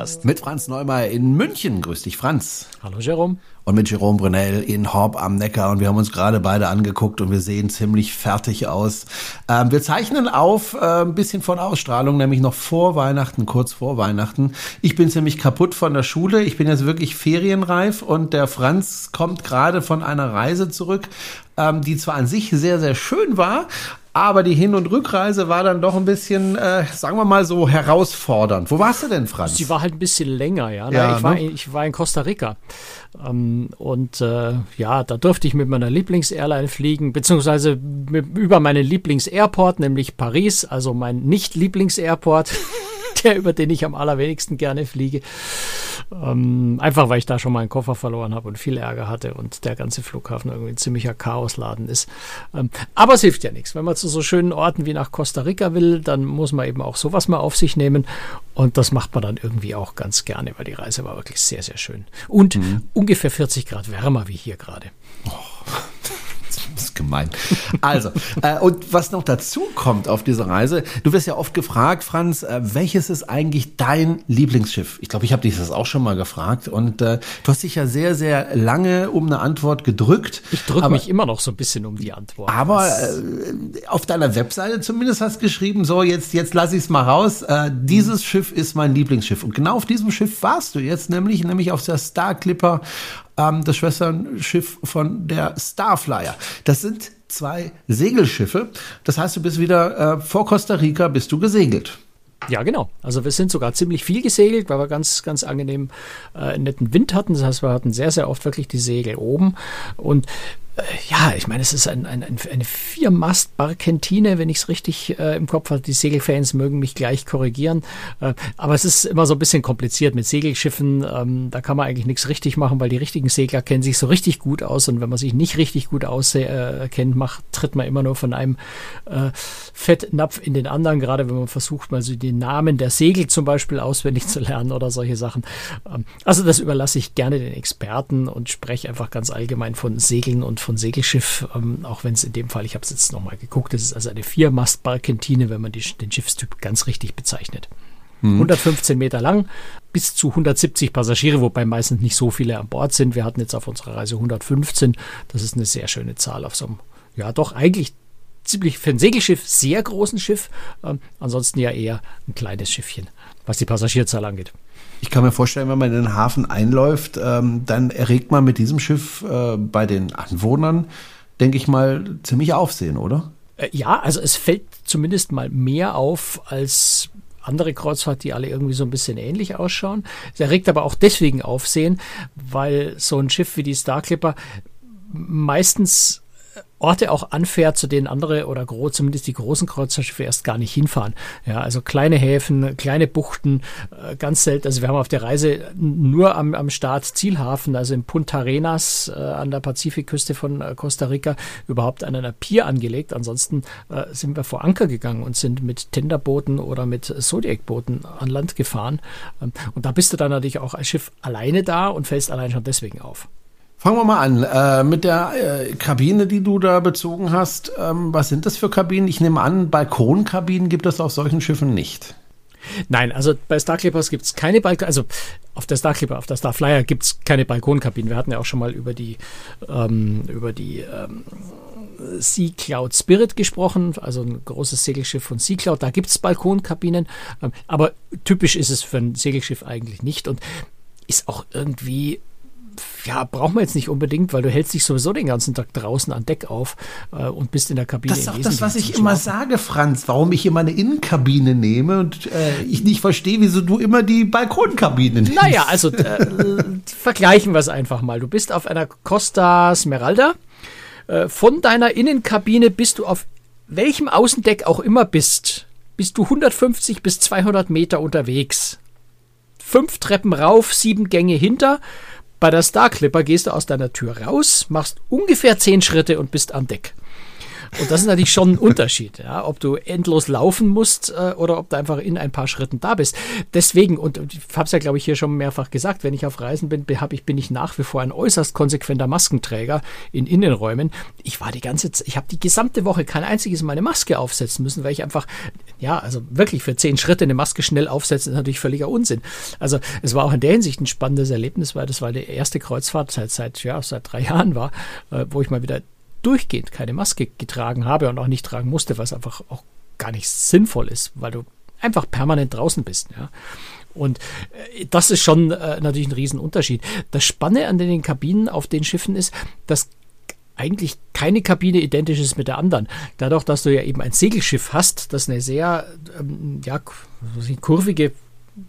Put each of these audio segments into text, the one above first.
Kreuzfahrt-Podcast. Mit Franz Neumeier in München. Grüß dich, Franz. Hallo, Jerome. Und mit Jerome Brunel in Horb am Neckar. Und wir haben uns gerade beide angeguckt und wir sehen ziemlich fertig aus. Ähm, wir zeichnen auf äh, ein bisschen von Ausstrahlung, nämlich noch vor Weihnachten, kurz vor Weihnachten. Ich bin ziemlich kaputt von der Schule. Ich bin jetzt wirklich ferienreif und der Franz kommt gerade von einer Reise zurück, ähm, die zwar an sich sehr, sehr schön war, aber die Hin- und Rückreise war dann doch ein bisschen, äh, sagen wir mal so, herausfordernd. Wo warst du denn, Franz? Sie war halt ein bisschen länger, ja. ja ich, war, ne? ich war in Costa Rica. Ähm, und äh, ja, da durfte ich mit meiner Lieblings-Airline fliegen, beziehungsweise mit, über meinen Lieblings-Airport, nämlich Paris, also mein Nicht-Lieblings-Airport. der, über den ich am allerwenigsten gerne fliege. Ähm, einfach weil ich da schon meinen Koffer verloren habe und viel Ärger hatte und der ganze Flughafen irgendwie ein ziemlicher Chaosladen ist. Ähm, aber es hilft ja nichts. Wenn man zu so schönen Orten wie nach Costa Rica will, dann muss man eben auch sowas mal auf sich nehmen. Und das macht man dann irgendwie auch ganz gerne, weil die Reise war wirklich sehr, sehr schön. Und mhm. ungefähr 40 Grad wärmer wie hier gerade. Oh. Ist gemein. Also, äh, und was noch dazu kommt auf dieser Reise, du wirst ja oft gefragt, Franz, äh, welches ist eigentlich dein Lieblingsschiff? Ich glaube, ich habe dich das auch schon mal gefragt und äh, du hast dich ja sehr, sehr lange um eine Antwort gedrückt. Ich drücke mich immer noch so ein bisschen um die Antwort. Aber äh, auf deiner Webseite zumindest hast du geschrieben, so jetzt, jetzt lass ich es mal raus. Äh, dieses mhm. Schiff ist mein Lieblingsschiff. Und genau auf diesem Schiff warst du jetzt, nämlich, nämlich auf der Star Clipper ähm, das Schwesternschiff von der Starflyer. Das sind zwei Segelschiffe. Das heißt, du bist wieder äh, vor Costa Rica, bist du gesegelt. Ja, genau. Also wir sind sogar ziemlich viel gesegelt, weil wir ganz, ganz angenehm äh, netten Wind hatten. Das heißt, wir hatten sehr, sehr oft wirklich die Segel oben. Und ja, ich meine, es ist ein, ein, eine Viermast-Barkentine, wenn ich es richtig äh, im Kopf habe. Die Segelfans mögen mich gleich korrigieren. Äh, aber es ist immer so ein bisschen kompliziert mit Segelschiffen. Ähm, da kann man eigentlich nichts richtig machen, weil die richtigen Segler kennen sich so richtig gut aus. Und wenn man sich nicht richtig gut auskennt, macht, tritt man immer nur von einem äh, Fettnapf in den anderen, gerade wenn man versucht, mal so den Namen der Segel zum Beispiel auswendig zu lernen oder solche Sachen. Ähm, also das überlasse ich gerne den Experten und spreche einfach ganz allgemein von Segeln und von von Segelschiff, ähm, auch wenn es in dem Fall, ich habe es jetzt nochmal geguckt, es ist also eine Viermast-Barkentine, wenn man die, den Schiffstyp ganz richtig bezeichnet. Mhm. 115 Meter lang, bis zu 170 Passagiere, wobei meistens nicht so viele an Bord sind. Wir hatten jetzt auf unserer Reise 115. Das ist eine sehr schöne Zahl auf so einem, ja doch eigentlich ziemlich für ein Segelschiff sehr großen Schiff. Ähm, ansonsten ja eher ein kleines Schiffchen, was die Passagierzahl angeht. Ich kann mir vorstellen, wenn man in den Hafen einläuft, ähm, dann erregt man mit diesem Schiff äh, bei den Anwohnern, denke ich mal, ziemlich Aufsehen, oder? Äh, ja, also es fällt zumindest mal mehr auf als andere Kreuzfahrt, die alle irgendwie so ein bisschen ähnlich ausschauen. Es erregt aber auch deswegen Aufsehen, weil so ein Schiff wie die Star Clipper meistens Orte auch anfährt, zu denen andere oder groß, zumindest die großen Kreuzfahrtschiffe erst gar nicht hinfahren. Ja, also kleine Häfen, kleine Buchten, äh, ganz selten. Also wir haben auf der Reise nur am, am Start Zielhafen, also in Punta Arenas äh, an der Pazifikküste von äh, Costa Rica, überhaupt an einer Pier angelegt. Ansonsten äh, sind wir vor Anker gegangen und sind mit Tenderbooten oder mit Zodiac-Booten an Land gefahren. Ähm, und da bist du dann natürlich auch als Schiff alleine da und fällst allein schon deswegen auf. Fangen wir mal an äh, mit der äh, Kabine, die du da bezogen hast. Ähm, was sind das für Kabinen? Ich nehme an, Balkonkabinen gibt es auf solchen Schiffen nicht. Nein, also bei Star Clippers gibt es keine Balkon, also auf der Star Clipper, auf der Star Flyer gibt es keine Balkonkabinen. Wir hatten ja auch schon mal über die ähm, über die ähm, Sea Cloud Spirit gesprochen, also ein großes Segelschiff von Sea Cloud. Da gibt es Balkonkabinen, ähm, aber typisch ist es für ein Segelschiff eigentlich nicht und ist auch irgendwie ja, braucht man jetzt nicht unbedingt, weil du hältst dich sowieso den ganzen Tag draußen an Deck auf äh, und bist in der Kabine. Das ist auch das, was ich immer sage, Franz, warum ich immer eine Innenkabine nehme und äh, ich nicht verstehe, wieso du immer die Balkonkabine nimmst. Naja, also äh, vergleichen wir es einfach mal. Du bist auf einer Costa Smeralda. Äh, von deiner Innenkabine bist du auf welchem Außendeck auch immer bist, bist du 150 bis 200 Meter unterwegs. Fünf Treppen rauf, sieben Gänge hinter bei der Star Clipper gehst du aus deiner Tür raus, machst ungefähr zehn Schritte und bist an Deck. Und das ist natürlich schon ein Unterschied, ja, ob du endlos laufen musst äh, oder ob du einfach in ein paar Schritten da bist. Deswegen, und ich habe es ja, glaube ich, hier schon mehrfach gesagt, wenn ich auf Reisen bin, hab ich, bin ich nach wie vor ein äußerst konsequenter Maskenträger in Innenräumen. Ich war die ganze Zeit, ich habe die gesamte Woche kein einziges Mal eine Maske aufsetzen müssen, weil ich einfach, ja, also wirklich für zehn Schritte eine Maske schnell aufsetzen, ist natürlich völliger Unsinn. Also es war auch in der Hinsicht ein spannendes Erlebnis, weil das war die erste Kreuzfahrt seit, seit, ja, seit drei Jahren war, äh, wo ich mal wieder durchgehend keine Maske getragen habe und auch nicht tragen musste, was einfach auch gar nicht sinnvoll ist, weil du einfach permanent draußen bist. Ja. Und äh, das ist schon äh, natürlich ein Riesenunterschied. Das Spanne an den Kabinen auf den Schiffen ist, dass eigentlich keine Kabine identisch ist mit der anderen. Dadurch, dass du ja eben ein Segelschiff hast, das eine sehr ähm, ja, kurvige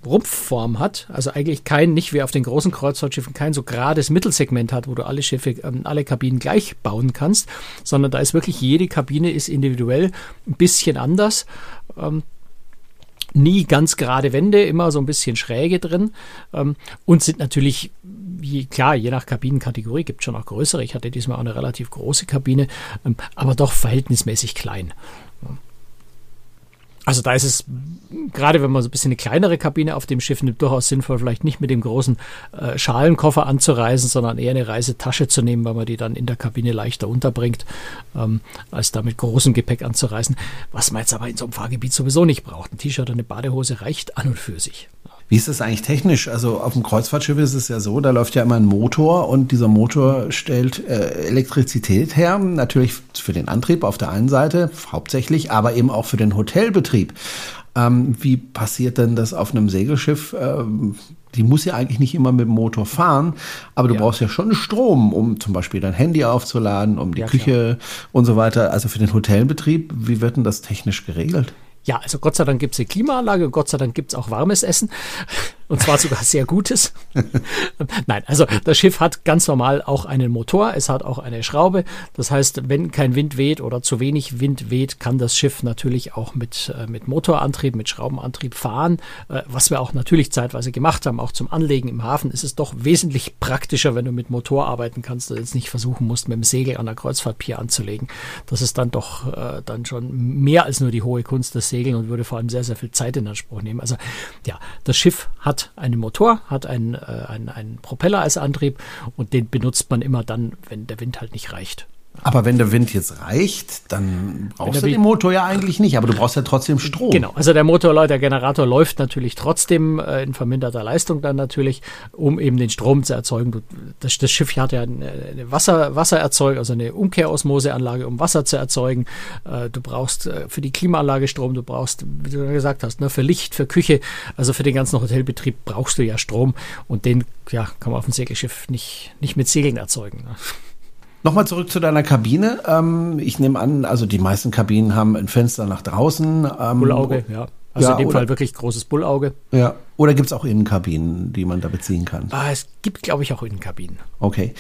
Rumpfform hat, also eigentlich kein, nicht wie auf den großen Kreuzfahrtschiffen, kein so gerades Mittelsegment hat, wo du alle Schiffe, ähm, alle Kabinen gleich bauen kannst, sondern da ist wirklich jede Kabine ist individuell ein bisschen anders. Ähm, nie ganz gerade Wände, immer so ein bisschen Schräge drin ähm, und sind natürlich, je, klar, je nach Kabinenkategorie gibt es schon auch größere. Ich hatte diesmal auch eine relativ große Kabine, ähm, aber doch verhältnismäßig klein. Also da ist es, gerade wenn man so ein bisschen eine kleinere Kabine auf dem Schiff nimmt, durchaus sinnvoll, vielleicht nicht mit dem großen äh, Schalenkoffer anzureisen, sondern eher eine Reisetasche zu nehmen, weil man die dann in der Kabine leichter unterbringt, ähm, als da mit großem Gepäck anzureisen. Was man jetzt aber in so einem Fahrgebiet sowieso nicht braucht. Ein T-Shirt und eine Badehose reicht an und für sich. Wie ist das eigentlich technisch? Also auf dem Kreuzfahrtschiff ist es ja so, da läuft ja immer ein Motor und dieser Motor stellt äh, Elektrizität her, natürlich für den Antrieb auf der einen Seite hauptsächlich, aber eben auch für den Hotelbetrieb. Ähm, wie passiert denn das auf einem Segelschiff? Ähm, die muss ja eigentlich nicht immer mit dem Motor fahren, aber du ja. brauchst ja schon Strom, um zum Beispiel dein Handy aufzuladen, um die ja, Küche klar. und so weiter. Also für den Hotelbetrieb, wie wird denn das technisch geregelt? Ja, also Gott sei Dank gibt es eine Klimaanlage Gott sei Dank gibt es auch warmes Essen. Und zwar sogar sehr gutes. Nein, also das Schiff hat ganz normal auch einen Motor, es hat auch eine Schraube. Das heißt, wenn kein Wind weht oder zu wenig Wind weht, kann das Schiff natürlich auch mit, äh, mit Motorantrieb, mit Schraubenantrieb fahren. Äh, was wir auch natürlich zeitweise gemacht haben, auch zum Anlegen im Hafen, ist es doch wesentlich praktischer, wenn du mit Motor arbeiten kannst und jetzt nicht versuchen musst, mit dem Segel an der Kreuzfahrtpier anzulegen. Das ist dann doch äh, dann schon mehr als nur die hohe Kunst des Segeln und würde vor allem sehr, sehr viel Zeit in Anspruch nehmen. Also ja, das Schiff hat einen Motor, hat einen, äh, einen, einen Propeller als Antrieb und den benutzt man immer dann, wenn der Wind halt nicht reicht. Aber wenn der Wind jetzt reicht, dann brauchst du den Motor ja eigentlich nicht, aber du brauchst ja trotzdem Strom. Genau, also der Motor, der Generator läuft natürlich trotzdem äh, in verminderter Leistung dann natürlich, um eben den Strom zu erzeugen. Das, das Schiff hat ja eine Wasser, Wassererzeugung, also eine Umkehrosmoseanlage, um Wasser zu erzeugen. Äh, du brauchst äh, für die Klimaanlage Strom, du brauchst, wie du gesagt hast, ne, für Licht, für Küche, also für den ganzen Hotelbetrieb brauchst du ja Strom und den ja, kann man auf dem Segelschiff nicht, nicht mit Segeln erzeugen. Ne? Nochmal zurück zu deiner Kabine. Ähm, ich nehme an, also die meisten Kabinen haben ein Fenster nach draußen. Ähm, Bullauge, ja. Also ja, in dem oder, Fall wirklich großes Bullauge. Ja. Oder gibt es auch Innenkabinen, die man da beziehen kann? Ah, es gibt, glaube ich, auch Innenkabinen. Okay.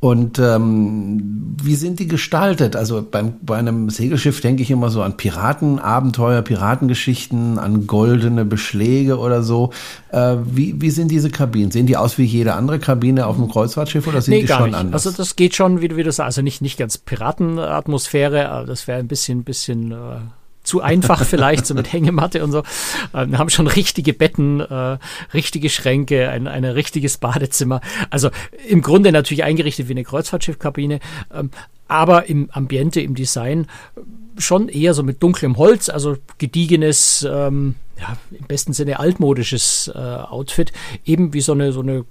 Und ähm, wie sind die gestaltet? Also beim, bei einem Segelschiff denke ich immer so an Piratenabenteuer, Piratengeschichten, an goldene Beschläge oder so. Äh, wie, wie sind diese Kabinen? Sehen die aus wie jede andere Kabine auf einem Kreuzfahrtschiff oder sind nee, die schon nicht. anders? Also das geht schon, wie, wie du sagst, also nicht, nicht ganz Piratenatmosphäre, das wäre ein bisschen, bisschen äh, zu einfach vielleicht, so mit Hängematte und so. Ähm, wir haben schon richtige Betten, äh, richtige Schränke, ein, ein richtiges Badezimmer. Also im Grunde natürlich eingerichtet wie eine Kreuzfahrtschiffkabine, ähm, aber im Ambiente, im Design schon eher so mit dunklem Holz, also gediegenes, ähm, ja, im besten Sinne altmodisches äh, Outfit, eben wie so eine, so eine äh,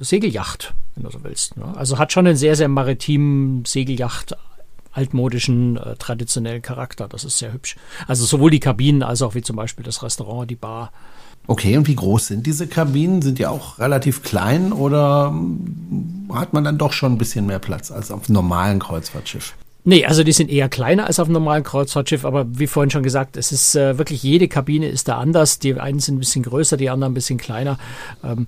Segelyacht, wenn du so willst. Ne? Also hat schon einen sehr, sehr maritimen Segelyacht altmodischen, äh, traditionellen Charakter. Das ist sehr hübsch. Also sowohl die Kabinen als auch wie zum Beispiel das Restaurant, die Bar. Okay, und wie groß sind diese Kabinen? Sind die auch relativ klein oder hm, hat man dann doch schon ein bisschen mehr Platz als auf einem normalen Kreuzfahrtschiff? Nee, also die sind eher kleiner als auf einem normalen Kreuzfahrtschiff, aber wie vorhin schon gesagt, es ist äh, wirklich jede Kabine ist da anders. Die einen sind ein bisschen größer, die anderen ein bisschen kleiner. Ähm,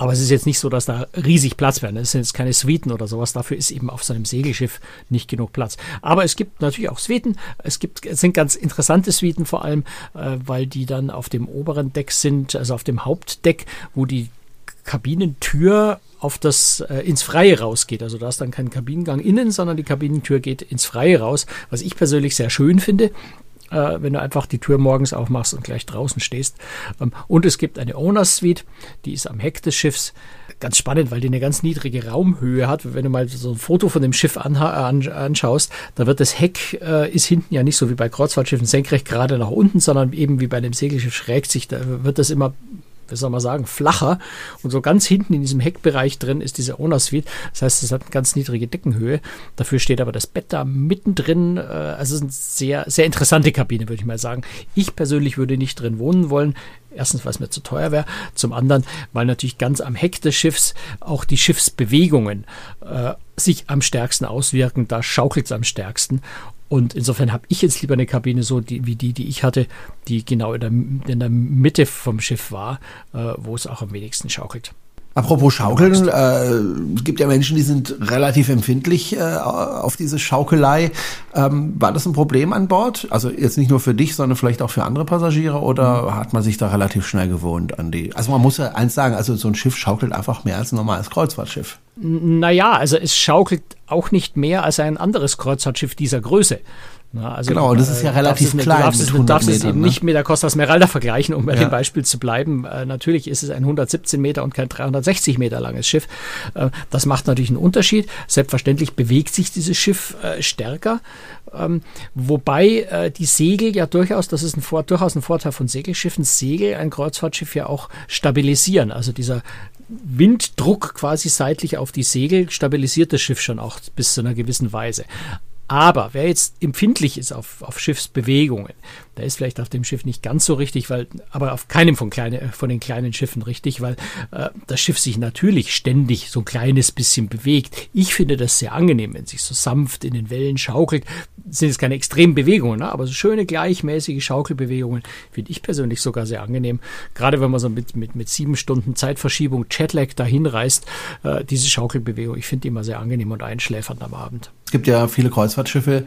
aber es ist jetzt nicht so, dass da riesig Platz wäre. Es sind jetzt keine Suiten oder sowas. Dafür ist eben auf so einem Segelschiff nicht genug Platz. Aber es gibt natürlich auch Suiten. Es gibt, es sind ganz interessante Suiten vor allem, äh, weil die dann auf dem oberen Deck sind, also auf dem Hauptdeck, wo die Kabinentür auf das äh, ins Freie rausgeht. Also da ist dann kein Kabinengang innen, sondern die Kabinentür geht ins Freie raus, was ich persönlich sehr schön finde. Äh, wenn du einfach die Tür morgens aufmachst und gleich draußen stehst. Ähm, und es gibt eine Owners Suite, die ist am Heck des Schiffs. Ganz spannend, weil die eine ganz niedrige Raumhöhe hat. Wenn du mal so ein Foto von dem Schiff anschaust, da wird das Heck, äh, ist hinten ja nicht so wie bei Kreuzfahrtschiffen senkrecht gerade nach unten, sondern eben wie bei einem Segelschiff schräg sich, da wird das immer wie soll man sagen, flacher. Und so ganz hinten in diesem Heckbereich drin ist diese Owner Suite. Das heißt, es hat eine ganz niedrige Deckenhöhe. Dafür steht aber das Bett da mittendrin. Äh, also es ist eine sehr, sehr interessante Kabine, würde ich mal sagen. Ich persönlich würde nicht drin wohnen wollen. Erstens, weil es mir zu teuer wäre. Zum anderen, weil natürlich ganz am Heck des Schiffs auch die Schiffsbewegungen äh, sich am stärksten auswirken. Da schaukelt es am stärksten. Und insofern habe ich jetzt lieber eine Kabine so die, wie die, die ich hatte, die genau in der, in der Mitte vom Schiff war, äh, wo es auch am wenigsten schaukelt. Apropos Schaukeln, äh, es gibt ja Menschen, die sind relativ empfindlich äh, auf diese Schaukelei. Ähm, war das ein Problem an Bord? Also jetzt nicht nur für dich, sondern vielleicht auch für andere Passagiere oder mhm. hat man sich da relativ schnell gewohnt an die? Also man muss ja eins sagen, also so ein Schiff schaukelt einfach mehr als ein normales Kreuzfahrtschiff. Naja, also es schaukelt auch nicht mehr als ein anderes Kreuzfahrtschiff dieser Größe. Na, also genau, das ist ja relativ klein. Du darfst, es, darfst es eben ne? nicht mit der Costa Smeralda vergleichen, um bei ja. dem Beispiel zu bleiben. Äh, natürlich ist es ein 117 Meter und kein 360 Meter langes Schiff. Äh, das macht natürlich einen Unterschied. Selbstverständlich bewegt sich dieses Schiff äh, stärker. Ähm, wobei äh, die Segel ja durchaus, das ist ein Vor durchaus ein Vorteil von Segelschiffen, Segel ein Kreuzfahrtschiff ja auch stabilisieren. Also dieser Winddruck quasi seitlich auf die Segel stabilisiert das Schiff schon auch bis zu einer gewissen Weise. Aber wer jetzt empfindlich ist auf, auf Schiffsbewegungen, der ist vielleicht auf dem Schiff nicht ganz so richtig, weil, aber auf keinem von, kleine, von den kleinen Schiffen richtig, weil äh, das Schiff sich natürlich ständig so ein kleines bisschen bewegt. Ich finde das sehr angenehm, wenn sich so sanft in den Wellen schaukelt. Sind es keine extremen Bewegungen, ne? aber so schöne gleichmäßige Schaukelbewegungen finde ich persönlich sogar sehr angenehm. Gerade wenn man so mit, mit, mit sieben Stunden Zeitverschiebung, Jetlag dahin reist, äh, diese Schaukelbewegung, ich finde die immer sehr angenehm und einschläfernd am Abend. Es gibt ja viele Kreuzfahrtschiffe,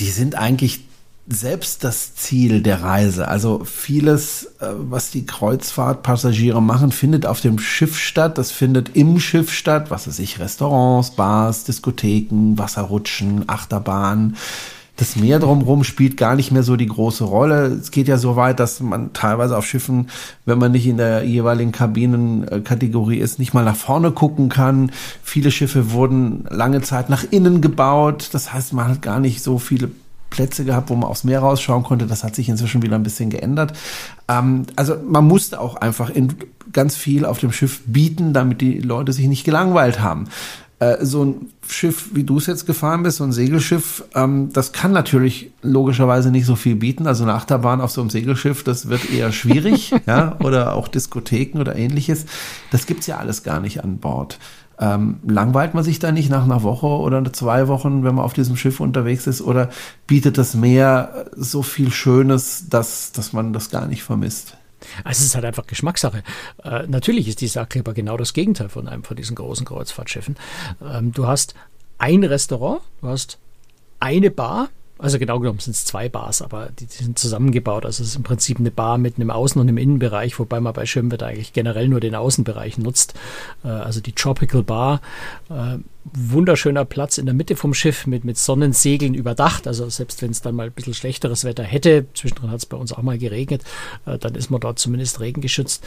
die sind eigentlich selbst das Ziel der Reise. Also vieles, äh, was die Kreuzfahrtpassagiere machen, findet auf dem Schiff statt. Das findet im Schiff statt. Was weiß ich, Restaurants, Bars, Diskotheken, Wasserrutschen, Achterbahnen das Meer drumherum spielt gar nicht mehr so die große Rolle. Es geht ja so weit, dass man teilweise auf Schiffen, wenn man nicht in der jeweiligen Kabinenkategorie ist, nicht mal nach vorne gucken kann. Viele Schiffe wurden lange Zeit nach innen gebaut. Das heißt, man hat gar nicht so viele Plätze gehabt, wo man aufs Meer rausschauen konnte. Das hat sich inzwischen wieder ein bisschen geändert. Ähm, also man musste auch einfach in ganz viel auf dem Schiff bieten, damit die Leute sich nicht gelangweilt haben. Äh, so ein Schiff, wie du es jetzt gefahren bist, so ein Segelschiff, ähm, das kann natürlich logischerweise nicht so viel bieten. Also eine Achterbahn auf so einem Segelschiff, das wird eher schwierig, ja, oder auch Diskotheken oder ähnliches. Das gibt's ja alles gar nicht an Bord. Ähm, langweilt man sich da nicht nach einer Woche oder zwei Wochen, wenn man auf diesem Schiff unterwegs ist, oder bietet das Meer so viel Schönes, dass, dass man das gar nicht vermisst? Also es ist halt einfach Geschmackssache. Äh, natürlich ist die Sackleba genau das Gegenteil von einem von diesen großen Kreuzfahrtschiffen. Ähm, du hast ein Restaurant, du hast eine Bar, also genau genommen sind es zwei Bars, aber die, die, sind zusammengebaut. Also es ist im Prinzip eine Bar mit einem Außen- und einem Innenbereich, wobei man bei Schirmwetter eigentlich generell nur den Außenbereich nutzt. Äh, also die Tropical Bar. Äh, wunderschöner Platz in der Mitte vom Schiff mit, mit Sonnensegeln überdacht. Also selbst wenn es dann mal ein bisschen schlechteres Wetter hätte, zwischendrin hat es bei uns auch mal geregnet, äh, dann ist man dort zumindest regengeschützt.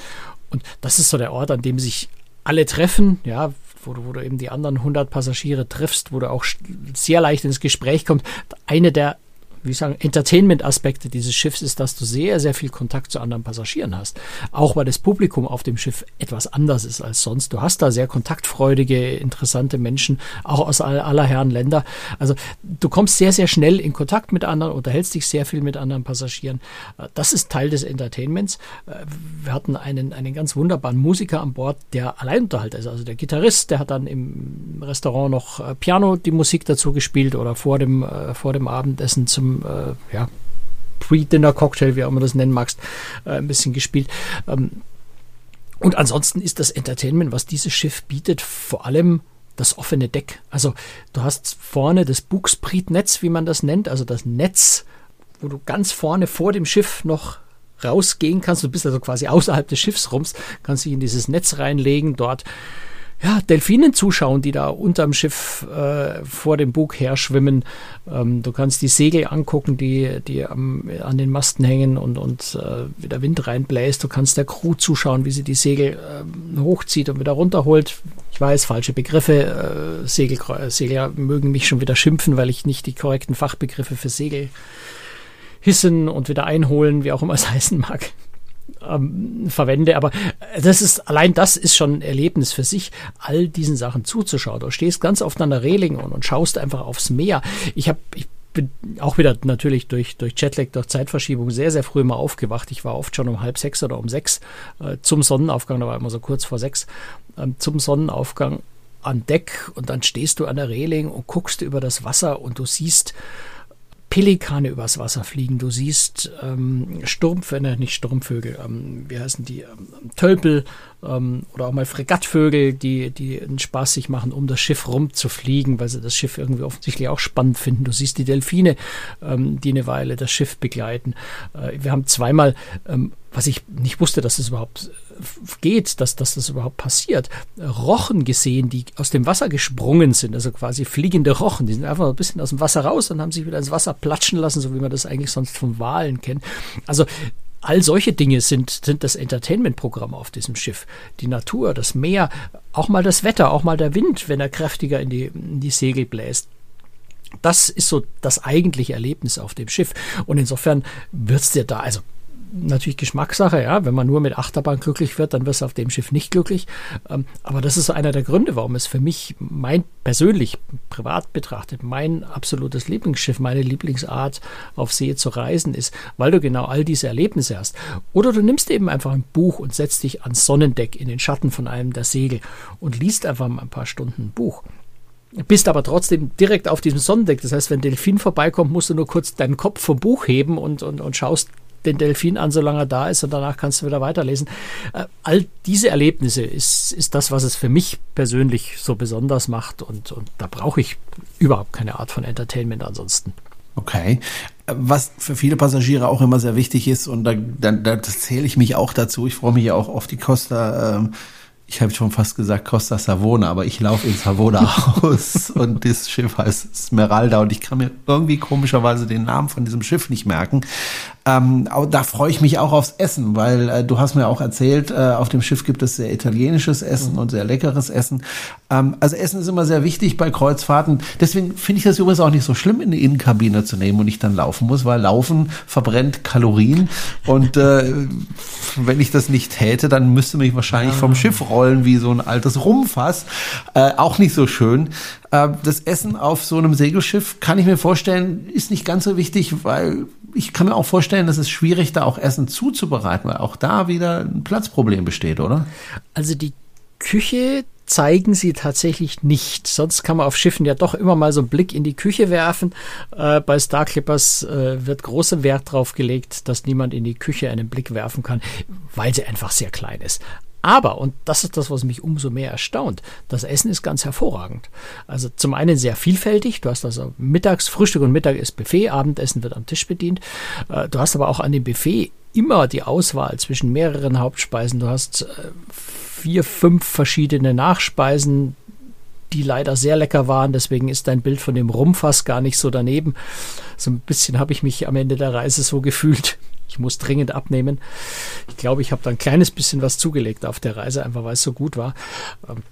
Und das ist so der Ort, an dem sich alle treffen, ja, wo du, wo du eben die anderen 100 Passagiere triffst, wo du auch sehr leicht ins Gespräch kommst. Eine der wie sagen, Entertainment-Aspekte dieses Schiffs ist, dass du sehr, sehr viel Kontakt zu anderen Passagieren hast. Auch weil das Publikum auf dem Schiff etwas anders ist als sonst. Du hast da sehr kontaktfreudige, interessante Menschen, auch aus aller Herren Länder. Also du kommst sehr, sehr schnell in Kontakt mit anderen, unterhältst dich sehr viel mit anderen Passagieren. Das ist Teil des Entertainments. Wir hatten einen, einen ganz wunderbaren Musiker an Bord, der Alleinunterhalter ist. Also der Gitarrist, der hat dann im Restaurant noch äh, Piano die Musik dazu gespielt oder vor dem, äh, vor dem Abendessen zum äh, ja, Pre-Dinner-Cocktail, wie auch immer das nennen magst, äh, ein bisschen gespielt. Ähm, und ansonsten ist das Entertainment, was dieses Schiff bietet, vor allem das offene Deck. Also du hast vorne das Bugspriet-Netz, wie man das nennt, also das Netz, wo du ganz vorne vor dem Schiff noch rausgehen kannst. Du bist also quasi außerhalb des Schiffsrums, kannst dich in dieses Netz reinlegen, dort ja, Delfinen zuschauen, die da unterm Schiff äh, vor dem Bug her schwimmen. Ähm, du kannst die Segel angucken, die, die am, an den Masten hängen und, und äh, wie der Wind reinbläst. Du kannst der Crew zuschauen, wie sie die Segel äh, hochzieht und wieder runterholt. Ich weiß, falsche Begriffe. Äh, Segel, Segler mögen mich schon wieder schimpfen, weil ich nicht die korrekten Fachbegriffe für Segel hissen und wieder einholen, wie auch immer es heißen mag ähm, verwende. Aber das ist, allein das ist schon ein Erlebnis für sich, all diesen Sachen zuzuschauen. Du stehst ganz oft an der Reling und, und schaust einfach aufs Meer. Ich habe, ich bin auch wieder natürlich durch, durch Jetlag, durch Zeitverschiebung sehr, sehr früh mal aufgewacht. Ich war oft schon um halb sechs oder um sechs äh, zum Sonnenaufgang, da war immer so kurz vor sechs, äh, zum Sonnenaufgang an Deck und dann stehst du an der Reling und guckst über das Wasser und du siehst Pelikane übers Wasser fliegen. Du siehst ähm, Sturmvögel, nicht Sturmvögel, ähm, wie heißen die? Ähm, Tölpel ähm, oder auch mal Fregattvögel, die, die einen Spaß sich machen, um das Schiff rumzufliegen, weil sie das Schiff irgendwie offensichtlich auch spannend finden. Du siehst die Delfine, ähm, die eine Weile das Schiff begleiten. Äh, wir haben zweimal, ähm, was ich nicht wusste, dass es das überhaupt geht, dass, dass das überhaupt passiert. Rochen gesehen, die aus dem Wasser gesprungen sind, also quasi fliegende Rochen, die sind einfach ein bisschen aus dem Wasser raus und haben sich wieder ins Wasser platschen lassen, so wie man das eigentlich sonst von Walen kennt. Also all solche Dinge sind, sind das Entertainment-Programm auf diesem Schiff. Die Natur, das Meer, auch mal das Wetter, auch mal der Wind, wenn er kräftiger in die, in die Segel bläst. Das ist so das eigentliche Erlebnis auf dem Schiff. Und insofern wird's dir da, also natürlich Geschmackssache, ja. Wenn man nur mit Achterbahn glücklich wird, dann wirst du auf dem Schiff nicht glücklich. Ähm, aber das ist einer der Gründe, warum es für mich mein persönlich, privat betrachtet, mein absolutes Lieblingsschiff, meine Lieblingsart auf See zu reisen ist, weil du genau all diese Erlebnisse hast. Oder du nimmst eben einfach ein Buch und setzt dich ans Sonnendeck in den Schatten von einem der Segel und liest einfach mal ein paar Stunden ein Buch bist aber trotzdem direkt auf diesem Sonnendeck. Das heißt, wenn Delfin vorbeikommt, musst du nur kurz deinen Kopf vom Buch heben und, und, und schaust den Delfin an, solange er da ist und danach kannst du wieder weiterlesen. Äh, all diese Erlebnisse ist, ist das, was es für mich persönlich so besonders macht und, und da brauche ich überhaupt keine Art von Entertainment ansonsten. Okay. Was für viele Passagiere auch immer sehr wichtig ist, und da, da, da zähle ich mich auch dazu, ich freue mich ja auch auf die Costa ähm, ich habe schon fast gesagt Costa Savona, aber ich laufe in Savona aus und das Schiff heißt Smeralda und ich kann mir irgendwie komischerweise den Namen von diesem Schiff nicht merken. Ähm, da freue ich mich auch aufs Essen, weil äh, du hast mir auch erzählt, äh, auf dem Schiff gibt es sehr italienisches Essen mhm. und sehr leckeres Essen. Ähm, also Essen ist immer sehr wichtig bei Kreuzfahrten. Deswegen finde ich das übrigens auch nicht so schlimm, in die Innenkabine zu nehmen und ich dann laufen muss, weil Laufen verbrennt Kalorien und äh, wenn ich das nicht täte, dann müsste mich wahrscheinlich vom Schiff rollen wie so ein altes Rumfass. Äh, auch nicht so schön. Äh, das Essen auf so einem Segelschiff kann ich mir vorstellen, ist nicht ganz so wichtig, weil ich kann mir auch vorstellen, dass es schwierig, da auch Essen zuzubereiten, weil auch da wieder ein Platzproblem besteht, oder? Also die Küche zeigen sie tatsächlich nicht. Sonst kann man auf Schiffen ja doch immer mal so einen Blick in die Küche werfen. Äh, bei Star Clippers äh, wird großer Wert darauf gelegt, dass niemand in die Küche einen Blick werfen kann, weil sie einfach sehr klein ist. Aber, und das ist das, was mich umso mehr erstaunt, das Essen ist ganz hervorragend. Also zum einen sehr vielfältig, du hast also mittags, Frühstück und Mittag ist Buffet, Abendessen wird am Tisch bedient. Äh, du hast aber auch an dem Buffet immer die Auswahl zwischen mehreren Hauptspeisen. Du hast äh, vier, fünf verschiedene Nachspeisen, die leider sehr lecker waren. Deswegen ist dein Bild von dem Rumfass gar nicht so daneben. So ein bisschen habe ich mich am Ende der Reise so gefühlt. Ich muss dringend abnehmen. Ich glaube, ich habe da ein kleines bisschen was zugelegt auf der Reise, einfach weil es so gut war. Ähm,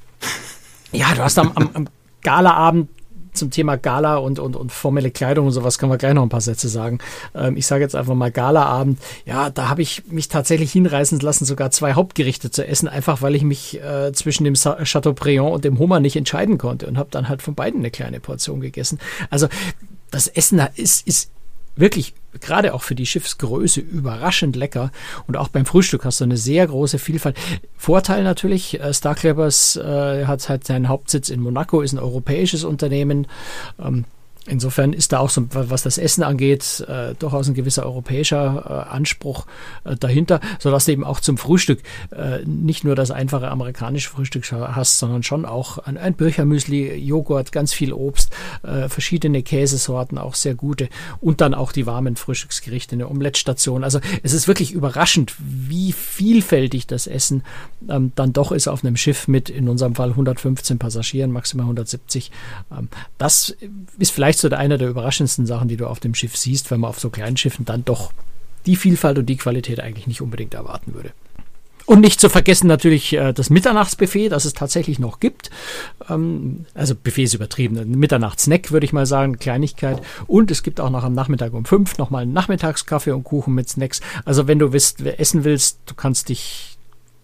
ja, du hast am, am, am Galaabend zum Thema Gala und, und, und formelle Kleidung und sowas können wir gleich noch ein paar Sätze sagen. Ähm, ich sage jetzt einfach mal Galaabend. Ja, da habe ich mich tatsächlich hinreißen lassen, sogar zwei Hauptgerichte zu essen, einfach weil ich mich äh, zwischen dem Chateaubriand und dem Hummer nicht entscheiden konnte und habe dann halt von beiden eine kleine Portion gegessen. Also das Essen ist, ist wirklich gerade auch für die Schiffsgröße überraschend lecker. Und auch beim Frühstück hast du eine sehr große Vielfalt. Vorteil natürlich, äh, Star Clippers äh, hat halt seinen Hauptsitz in Monaco, ist ein europäisches Unternehmen. Ähm, Insofern ist da auch so, was das Essen angeht, äh, durchaus ein gewisser europäischer äh, Anspruch äh, dahinter, sodass du eben auch zum Frühstück äh, nicht nur das einfache amerikanische Frühstück hast, sondern schon auch ein, ein Birchermüsli, Joghurt, ganz viel Obst, äh, verschiedene Käsesorten, auch sehr gute und dann auch die warmen Frühstücksgerichte, eine Omelettstation. Also es ist wirklich überraschend, wie vielfältig das Essen ähm, dann doch ist auf einem Schiff mit in unserem Fall 115 Passagieren, maximal 170. Ähm, das ist vielleicht so einer der überraschendsten Sachen, die du auf dem Schiff siehst, wenn man auf so kleinen Schiffen dann doch die Vielfalt und die Qualität eigentlich nicht unbedingt erwarten würde. Und nicht zu vergessen natürlich äh, das Mitternachtsbuffet, das es tatsächlich noch gibt. Ähm, also Buffet ist übertrieben. Mitternachtssnack würde ich mal sagen, Kleinigkeit. Und es gibt auch noch am Nachmittag um fünf nochmal einen Nachmittagskaffee und Kuchen mit Snacks. Also wenn du wisst, essen willst, du kannst dich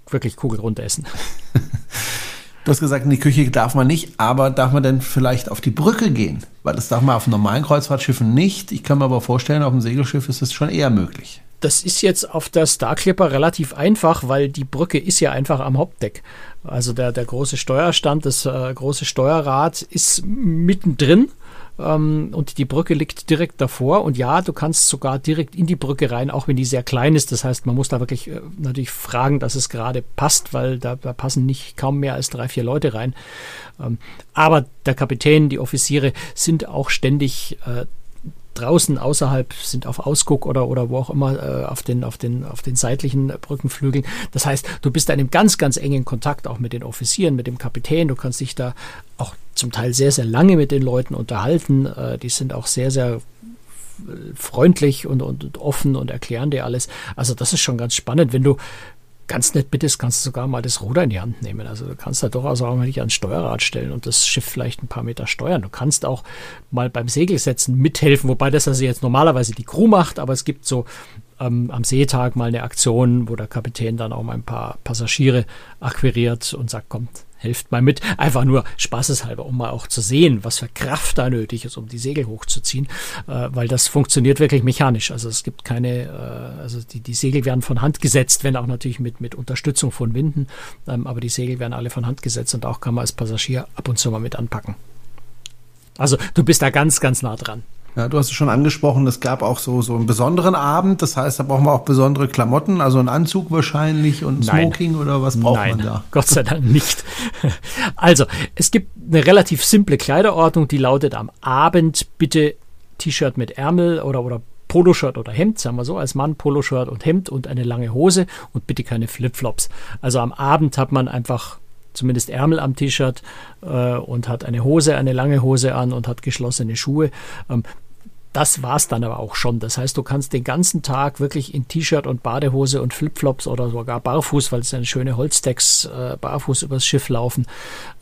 wirklich kugelrund essen. Du hast gesagt, in die Küche darf man nicht, aber darf man denn vielleicht auf die Brücke gehen? Weil das darf man auf normalen Kreuzfahrtschiffen nicht. Ich kann mir aber vorstellen, auf dem Segelschiff ist es schon eher möglich. Das ist jetzt auf der Star Clipper relativ einfach, weil die Brücke ist ja einfach am Hauptdeck. Also der, der große Steuerstand, das äh, große Steuerrad ist mittendrin ähm, und die Brücke liegt direkt davor. Und ja, du kannst sogar direkt in die Brücke rein, auch wenn die sehr klein ist. Das heißt, man muss da wirklich äh, natürlich fragen, dass es gerade passt, weil da, da, passen nicht kaum mehr als drei, vier Leute rein. Ähm, aber der Kapitän, die Offiziere sind auch ständig äh, draußen außerhalb sind auf Ausguck oder, oder wo auch immer äh, auf, den, auf, den, auf den seitlichen Brückenflügeln. Das heißt, du bist da in einem ganz, ganz engen Kontakt auch mit den Offizieren, mit dem Kapitän. Du kannst dich da auch zum Teil sehr, sehr lange mit den Leuten unterhalten. Äh, die sind auch sehr, sehr freundlich und, und, und offen und erklären dir alles. Also das ist schon ganz spannend, wenn du ganz nett bittest, kannst du sogar mal das Ruder in die Hand nehmen. Also du kannst da durchaus auch mal dich ans Steuerrad stellen und das Schiff vielleicht ein paar Meter steuern. Du kannst auch mal beim Segelsetzen mithelfen, wobei das also jetzt normalerweise die Crew macht, aber es gibt so ähm, am Seetag mal eine Aktion, wo der Kapitän dann auch mal ein paar Passagiere akquiriert und sagt, kommt, helft mal mit. Einfach nur spaßeshalber, um mal auch zu sehen, was für Kraft da nötig ist, um die Segel hochzuziehen, äh, weil das funktioniert wirklich mechanisch. Also es gibt keine, äh, also die, die Segel werden von Hand gesetzt, wenn auch natürlich mit, mit Unterstützung von Winden, ähm, aber die Segel werden alle von Hand gesetzt und auch kann man als Passagier ab und zu mal mit anpacken. Also du bist da ganz, ganz nah dran. Ja, du hast es schon angesprochen, es gab auch so, so einen besonderen Abend. Das heißt, da brauchen wir auch besondere Klamotten, also einen Anzug wahrscheinlich und Nein. Smoking oder was braucht Nein, man da? Gott sei Dank nicht. Also, es gibt eine relativ simple Kleiderordnung, die lautet am Abend bitte T-Shirt mit Ärmel oder, oder Poloshirt oder Hemd, sagen wir so, als Mann Poloshirt und Hemd und eine lange Hose und bitte keine Flipflops. Also am Abend hat man einfach zumindest Ärmel am T-Shirt äh, und hat eine Hose, eine lange Hose an und hat geschlossene Schuhe. Ähm, das war's dann aber auch schon. Das heißt, du kannst den ganzen Tag wirklich in T-Shirt und Badehose und Flipflops oder sogar barfuß, weil es eine schöne Holzdecks äh, barfuß übers Schiff laufen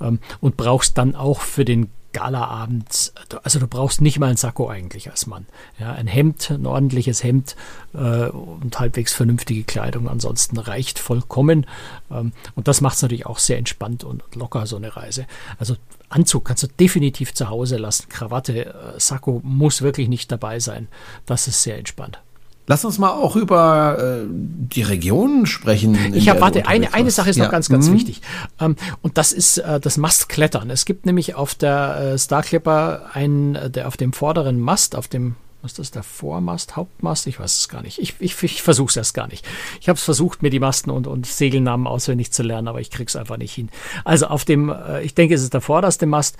ähm, und brauchst dann auch für den Galaabend, also du brauchst nicht mal ein Sakko eigentlich als Mann. Ja, ein Hemd, ein ordentliches Hemd äh, und halbwegs vernünftige Kleidung. Ansonsten reicht vollkommen. Ähm, und das macht es natürlich auch sehr entspannt und locker, so eine Reise. Also Anzug kannst du definitiv zu Hause lassen. Krawatte, äh, Sakko muss wirklich nicht dabei sein. Das ist sehr entspannt. Lass uns mal auch über äh, die Regionen sprechen. Ich habe, warte, eine, eine Sache ist ja. noch ganz, ganz mhm. wichtig. Ähm, und das ist äh, das Mastklettern. Es gibt nämlich auf der äh, Star Clipper einen, äh, der auf dem vorderen Mast, auf dem was ist das, der Vormast, Hauptmast? Ich weiß es gar nicht. Ich, ich, ich versuche es erst gar nicht. Ich habe es versucht, mir die Masten und, und Segelnamen auswendig zu lernen, aber ich kriege es einfach nicht hin. Also auf dem, äh, ich denke, es ist der vorderste Mast,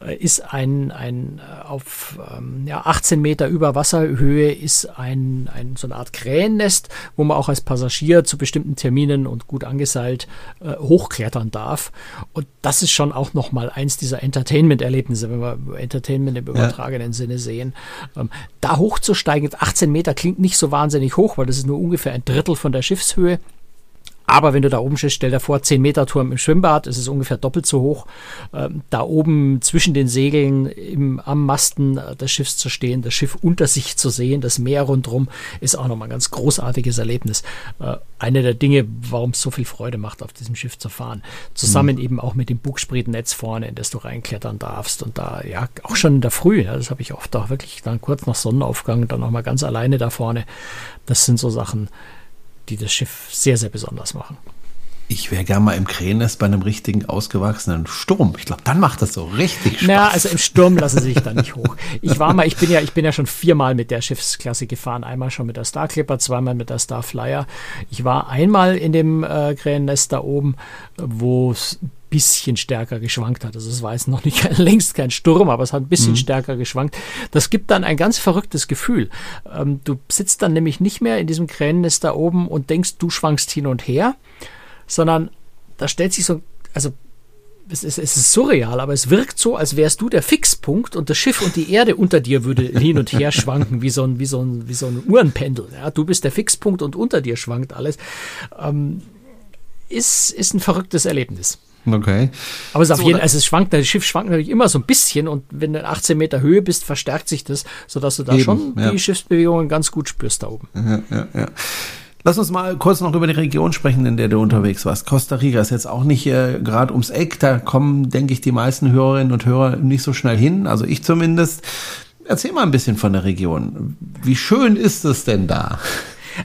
äh, ist ein, ein äh, auf ähm, ja, 18 Meter über Wasserhöhe ist ein, ein so eine Art Krähennest, wo man auch als Passagier zu bestimmten Terminen und gut angeseilt hochklettern darf. Und das ist schon auch nochmal eins dieser Entertainment-Erlebnisse, wenn wir Entertainment im übertragenen ja. Sinne sehen. Da hochzusteigen, 18 Meter klingt nicht so wahnsinnig hoch, weil das ist nur ungefähr ein Drittel von der Schiffshöhe. Aber wenn du da oben stehst, stell dir vor, 10 Meter Turm im Schwimmbad, es ist ungefähr doppelt so hoch. Ähm, da oben zwischen den Segeln im, am Masten äh, des Schiffs zu stehen, das Schiff unter sich zu sehen, das Meer rundherum, ist auch nochmal ein ganz großartiges Erlebnis. Äh, eine der Dinge, warum es so viel Freude macht, auf diesem Schiff zu fahren. Zusammen mhm. eben auch mit dem Bugsprietnetz vorne, in das du reinklettern darfst. Und da, ja, auch schon in der Früh, ja, das habe ich oft auch wirklich dann kurz nach Sonnenaufgang, dann nochmal ganz alleine da vorne. Das sind so Sachen, die das Schiff sehr, sehr besonders machen. Ich wäre gerne mal im Krähennest bei einem richtigen ausgewachsenen Sturm. Ich glaube, dann macht das so richtig Spaß. Naja, also im Sturm lassen sie sich da nicht hoch. Ich war mal, ich bin ja, ich bin ja schon viermal mit der Schiffsklasse gefahren. Einmal schon mit der Star Clipper, zweimal mit der Star Flyer. Ich war einmal in dem äh, Krähennest da oben, wo bisschen stärker geschwankt hat. Also es war jetzt noch nicht längst kein Sturm, aber es hat ein bisschen mhm. stärker geschwankt. Das gibt dann ein ganz verrücktes Gefühl. Ähm, du sitzt dann nämlich nicht mehr in diesem Krähennest da oben und denkst, du schwankst hin und her, sondern da stellt sich so, also es ist, es ist surreal, aber es wirkt so, als wärst du der Fixpunkt und das Schiff und die Erde unter dir würde hin und her schwanken, wie so ein, wie so ein, wie so ein Uhrenpendel. Ja, du bist der Fixpunkt und unter dir schwankt alles. Ähm, ist, ist ein verrücktes Erlebnis. Okay. Aber es, auf so, jeden, also es schwankt, das Schiff schwankt natürlich immer so ein bisschen und wenn du in 18 Meter Höhe bist, verstärkt sich das, sodass du da eben, schon ja. die Schiffsbewegungen ganz gut spürst da oben. Ja, ja, ja. Lass uns mal kurz noch über die Region sprechen, in der du unterwegs warst. Costa Rica ist jetzt auch nicht äh, gerade ums Eck. Da kommen, denke ich, die meisten Hörerinnen und Hörer nicht so schnell hin. Also ich zumindest. Erzähl mal ein bisschen von der Region. Wie schön ist es denn da?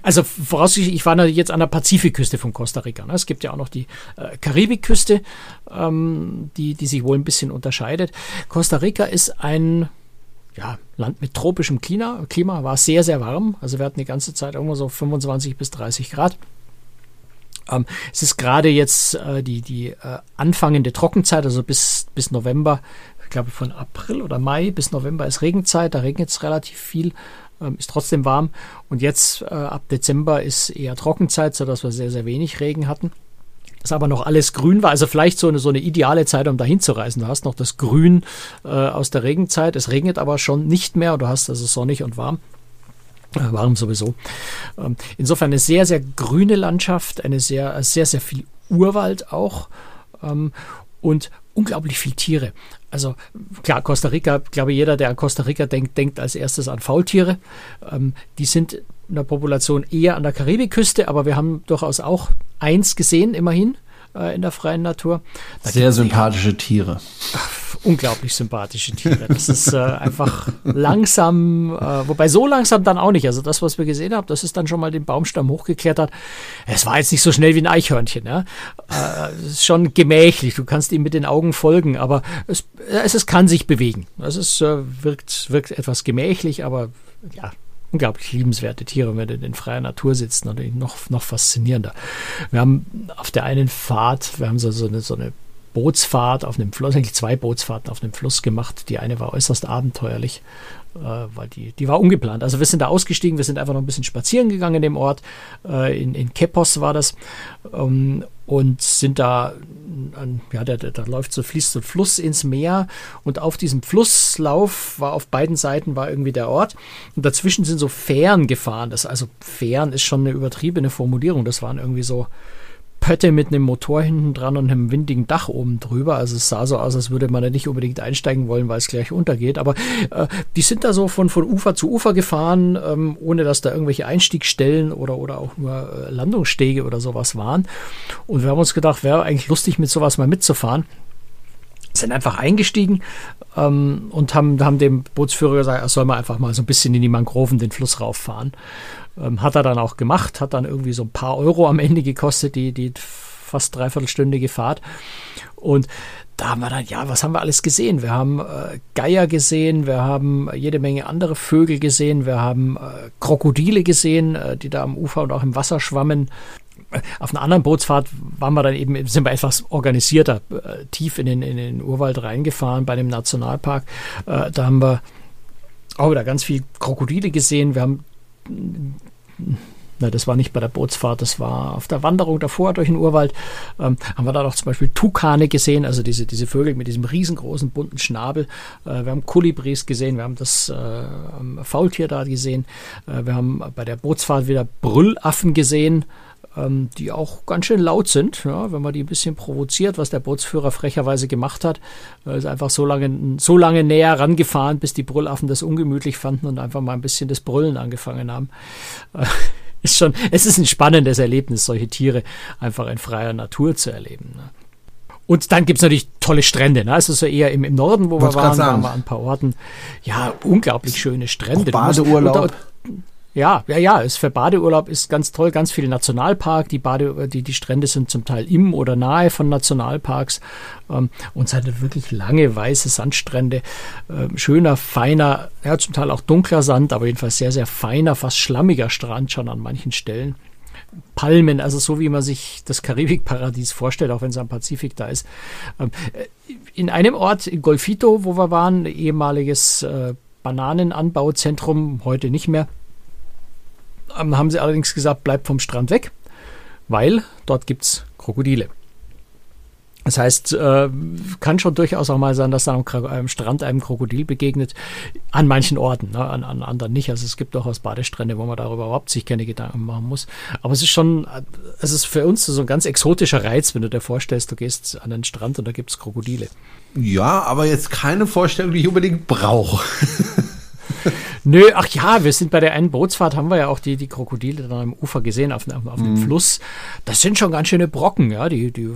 Also voraussichtlich, ich war jetzt an der Pazifikküste von Costa Rica. Ne? Es gibt ja auch noch die äh, Karibikküste, ähm, die, die sich wohl ein bisschen unterscheidet. Costa Rica ist ein ja, Land mit tropischem Klima, Klima, war sehr, sehr warm. Also wir hatten die ganze Zeit irgendwo so 25 bis 30 Grad. Ähm, es ist gerade jetzt äh, die, die äh, anfangende Trockenzeit, also bis, bis November, ich glaube von April oder Mai bis November ist Regenzeit, da regnet es relativ viel, ähm, ist trotzdem warm. Und jetzt äh, ab Dezember ist eher Trockenzeit, sodass wir sehr, sehr wenig Regen hatten dass aber noch alles grün war. Also vielleicht so eine, so eine ideale Zeit, um dahin zu reisen. Du hast noch das Grün äh, aus der Regenzeit. Es regnet aber schon nicht mehr. Du hast also sonnig und warm. Äh, warm sowieso. Ähm, insofern eine sehr, sehr grüne Landschaft, eine sehr, sehr, sehr viel Urwald auch ähm, und unglaublich viel Tiere. Also klar, Costa Rica, glaube jeder, der an Costa Rica denkt, denkt als erstes an Faultiere. Ähm, die sind in der Population eher an der Karibikküste, aber wir haben durchaus auch eins gesehen, immerhin in der freien Natur. Da Sehr sympathische ja, Tiere. unglaublich sympathische Tiere. Das ist äh, einfach langsam, äh, wobei so langsam dann auch nicht. Also das, was wir gesehen haben, das ist dann schon mal den Baumstamm hochgeklettert. Es war jetzt nicht so schnell wie ein Eichhörnchen. Ja? Äh, es ist schon gemächlich. Du kannst ihm mit den Augen folgen, aber es, es, es kann sich bewegen. Es ist, äh, wirkt, wirkt etwas gemächlich, aber ja, unglaublich liebenswerte Tiere, wenn du in freier Natur sitzt, natürlich noch, noch faszinierender. Wir haben auf der einen Fahrt, wir haben so, so eine, so eine Bootsfahrt auf einem Fluss, eigentlich zwei Bootsfahrten auf einem Fluss gemacht. Die eine war äußerst abenteuerlich, äh, weil die, die war ungeplant. Also wir sind da ausgestiegen, wir sind einfach noch ein bisschen spazieren gegangen in dem Ort. Äh, in, in Kepos war das. Ähm, und sind da, ja, da, da läuft so, fließt so ein Fluss ins Meer und auf diesem Flusslauf war auf beiden Seiten war irgendwie der Ort und dazwischen sind so Fähren gefahren. Das, also Fähren ist schon eine übertriebene Formulierung. Das waren irgendwie so Pötte mit einem Motor hinten dran und einem windigen Dach oben drüber. Also es sah so aus, als würde man da nicht unbedingt einsteigen wollen, weil es gleich untergeht. Aber äh, die sind da so von, von Ufer zu Ufer gefahren, ähm, ohne dass da irgendwelche Einstiegsstellen oder, oder auch nur äh, Landungsstege oder sowas waren. Und wir haben uns gedacht, wäre eigentlich lustig, mit sowas mal mitzufahren sind einfach eingestiegen ähm, und haben, haben dem Bootsführer gesagt, er soll mal einfach mal so ein bisschen in die Mangroven den Fluss rauffahren. Ähm, hat er dann auch gemacht, hat dann irgendwie so ein paar Euro am Ende gekostet, die, die fast dreiviertelstündige Fahrt. Und da haben wir dann, ja, was haben wir alles gesehen? Wir haben äh, Geier gesehen, wir haben jede Menge andere Vögel gesehen, wir haben äh, Krokodile gesehen, äh, die da am Ufer und auch im Wasser schwammen. Äh, auf einer anderen Bootsfahrt waren wir dann eben, sind wir etwas organisierter, äh, tief in den, in den Urwald reingefahren bei dem Nationalpark. Äh, da haben wir auch wieder ganz viel Krokodile gesehen. Wir haben na, das war nicht bei der Bootsfahrt, das war auf der Wanderung davor durch den Urwald. Ähm, haben wir da noch zum Beispiel Tukane gesehen, also diese, diese Vögel mit diesem riesengroßen bunten Schnabel. Äh, wir haben Kolibris gesehen, wir haben das äh, Faultier da gesehen. Äh, wir haben bei der Bootsfahrt wieder Brüllaffen gesehen ähm, die auch ganz schön laut sind, ja, wenn man die ein bisschen provoziert, was der Bootsführer frecherweise gemacht hat. Er ist einfach so lange, so lange näher rangefahren, bis die Brüllaffen das ungemütlich fanden und einfach mal ein bisschen das Brüllen angefangen haben. Äh, ist schon, es ist ein spannendes Erlebnis, solche Tiere einfach in freier Natur zu erleben. Ne? Und dann gibt es natürlich tolle Strände. Ne? Also so eher im, im Norden, wo wir waren, waren wir an ein paar Orten. Ja, unglaublich schöne Strände. Badeurlaub. Ja, ja, ja, ist für Badeurlaub ist ganz toll, ganz viel Nationalpark. Die Bade, die, die Strände sind zum Teil im oder nahe von Nationalparks. Ähm, und es hat wirklich lange weiße Sandstrände. Ähm, schöner, feiner, ja, zum Teil auch dunkler Sand, aber jedenfalls sehr, sehr feiner, fast schlammiger Strand schon an manchen Stellen. Palmen, also so wie man sich das Karibikparadies vorstellt, auch wenn es am Pazifik da ist. Ähm, äh, in einem Ort, in Golfito, wo wir waren, ehemaliges äh, Bananenanbauzentrum, heute nicht mehr, haben sie allerdings gesagt, bleibt vom Strand weg, weil dort gibt es Krokodile. Das heißt, äh, kann schon durchaus auch mal sein, dass da am, Strand einem Krokodil begegnet. An manchen Orten, ne? an, an anderen nicht. Also es gibt durchaus Badestrände, wo man darüber überhaupt sich keine Gedanken machen muss. Aber es ist schon, es ist für uns so ein ganz exotischer Reiz, wenn du dir vorstellst, du gehst an den Strand und da gibt es Krokodile. Ja, aber jetzt keine Vorstellung, die ich unbedingt brauche. Nö, ach ja, wir sind bei der einen Bootsfahrt, haben wir ja auch die, die Krokodile dann am Ufer gesehen, auf, auf, auf dem mhm. Fluss. Das sind schon ganz schöne Brocken, ja. Die, die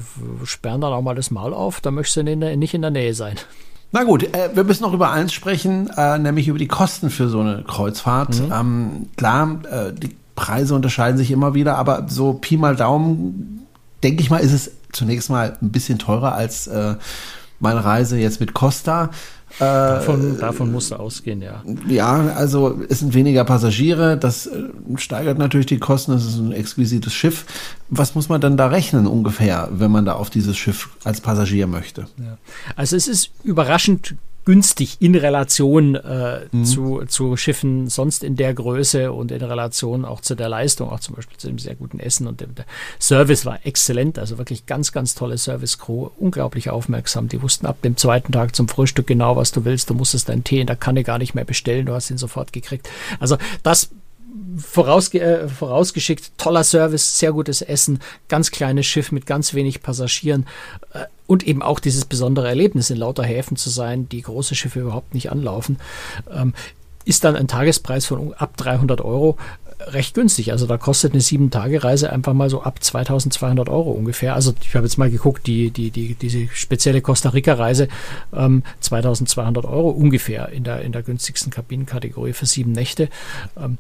sperren dann auch mal das Maul auf, da möchtest du nicht in der Nähe sein. Na gut, äh, wir müssen noch über eins sprechen, äh, nämlich über die Kosten für so eine Kreuzfahrt. Mhm. Ähm, klar, äh, die Preise unterscheiden sich immer wieder, aber so Pi mal Daumen, denke ich mal, ist es zunächst mal ein bisschen teurer als äh, meine Reise jetzt mit Costa. Davon, äh, davon musst du ausgehen, ja. Ja, also es sind weniger Passagiere, das äh, steigert natürlich die Kosten, es ist ein exquisites Schiff. Was muss man dann da rechnen ungefähr, wenn man da auf dieses Schiff als Passagier möchte? Ja. Also es ist überraschend günstig in Relation äh, mhm. zu, zu Schiffen sonst in der Größe und in Relation auch zu der Leistung, auch zum Beispiel zu dem sehr guten Essen und dem, der Service war exzellent, also wirklich ganz, ganz tolle Service-Crew, unglaublich aufmerksam. Die wussten ab dem zweiten Tag zum Frühstück genau, was du willst. Du musstest deinen Tee in der Kanne gar nicht mehr bestellen, du hast ihn sofort gekriegt. Also das vorausge äh, vorausgeschickt, toller Service, sehr gutes Essen, ganz kleines Schiff mit ganz wenig Passagieren äh, und eben auch dieses besondere Erlebnis, in lauter Häfen zu sein, die große Schiffe überhaupt nicht anlaufen, ähm, ist dann ein Tagespreis von ab 300 Euro äh, recht günstig. Also da kostet eine sieben Tage Reise einfach mal so ab 2200 Euro ungefähr. Also ich habe jetzt mal geguckt, die, die, die, diese spezielle Costa Rica Reise ähm, 2200 Euro ungefähr in der, in der günstigsten Kabinenkategorie für sieben Nächte. Ähm,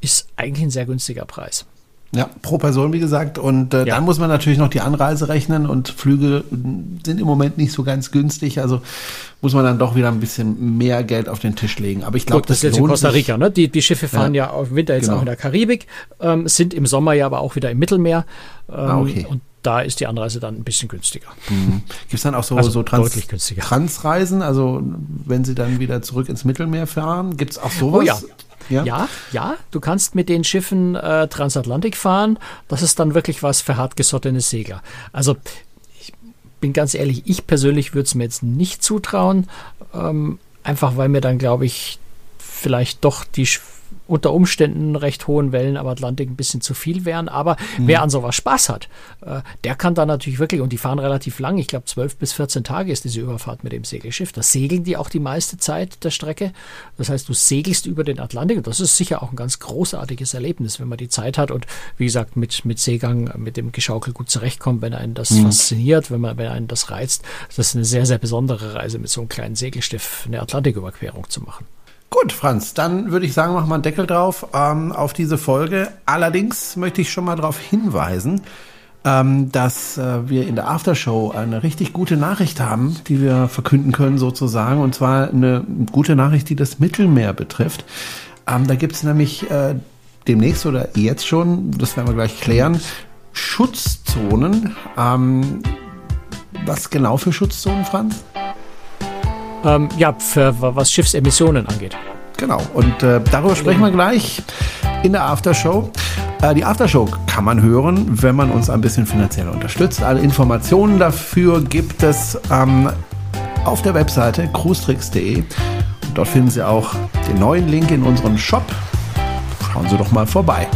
ist eigentlich ein sehr günstiger Preis. Ja, pro Person, wie gesagt. Und äh, ja. dann muss man natürlich noch die Anreise rechnen und Flüge sind im Moment nicht so ganz günstig. Also muss man dann doch wieder ein bisschen mehr Geld auf den Tisch legen. Aber ich glaube, das, das ist jetzt in Costa Rica. Ne? Die, die Schiffe fahren ja, ja im Winter jetzt genau. auch in der Karibik, ähm, sind im Sommer ja aber auch wieder im Mittelmeer. Ähm, ah, okay. Und da ist die Anreise dann ein bisschen günstiger. Mhm. Gibt es dann auch so, also so Trans Transreisen? Also wenn Sie dann wieder zurück ins Mittelmeer fahren, gibt es auch sowas? Oh ja. Ja? ja, ja, du kannst mit den Schiffen äh, Transatlantik fahren. Das ist dann wirklich was für hartgesottene Segler. Also ich bin ganz ehrlich, ich persönlich würde es mir jetzt nicht zutrauen, ähm, einfach weil mir dann, glaube ich, vielleicht doch die unter Umständen recht hohen Wellen am Atlantik ein bisschen zu viel wären. Aber mhm. wer an sowas Spaß hat, äh, der kann da natürlich wirklich, und die fahren relativ lang, ich glaube 12 bis 14 Tage ist diese Überfahrt mit dem Segelschiff. Da segeln die auch die meiste Zeit der Strecke. Das heißt, du segelst über den Atlantik und das ist sicher auch ein ganz großartiges Erlebnis, wenn man die Zeit hat und wie gesagt, mit, mit Seegang, mit dem Geschaukel gut zurechtkommt, wenn einen das mhm. fasziniert, wenn man, wenn einen das reizt. Das ist eine sehr, sehr besondere Reise mit so einem kleinen Segelschiff eine Atlantiküberquerung zu machen. Gut, Franz, dann würde ich sagen, machen wir einen Deckel drauf ähm, auf diese Folge. Allerdings möchte ich schon mal darauf hinweisen, ähm, dass äh, wir in der Aftershow eine richtig gute Nachricht haben, die wir verkünden können sozusagen. Und zwar eine gute Nachricht, die das Mittelmeer betrifft. Ähm, da gibt es nämlich äh, demnächst oder jetzt schon, das werden wir gleich klären, Schutzzonen. Ähm, was genau für Schutzzonen, Franz? Ähm, ja, für, was Schiffsemissionen angeht. Genau, und äh, darüber sprechen wir gleich in der Aftershow. Äh, die Aftershow kann man hören, wenn man uns ein bisschen finanziell unterstützt. Alle Informationen dafür gibt es ähm, auf der Webseite cruestricks.de. Dort finden Sie auch den neuen Link in unserem Shop. Schauen Sie doch mal vorbei.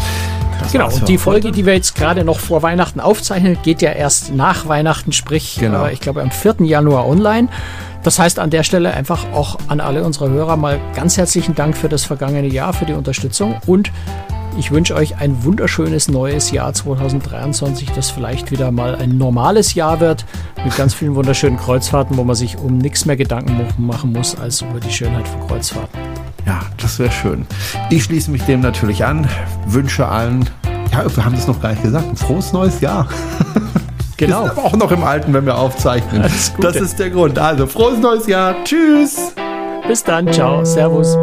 Das genau, und die Folge, die wir jetzt gerade noch vor Weihnachten aufzeichnen, geht ja erst nach Weihnachten, sprich, genau. äh, ich glaube am 4. Januar online. Das heißt an der Stelle einfach auch an alle unsere Hörer mal ganz herzlichen Dank für das vergangene Jahr, für die Unterstützung und ich wünsche euch ein wunderschönes neues Jahr 2023, das vielleicht wieder mal ein normales Jahr wird, mit ganz vielen wunderschönen Kreuzfahrten, wo man sich um nichts mehr Gedanken machen muss als über die Schönheit von Kreuzfahrten. Ja, das wäre schön. Ich schließe mich dem natürlich an, wünsche allen, ja, wir haben das noch gar nicht gesagt, ein frohes neues Jahr. Genau. Wir sind aber auch noch im Alten, wenn wir aufzeichnen. Das ist der Grund. Also, frohes neues Jahr. Tschüss. Bis dann. Ciao. Servus.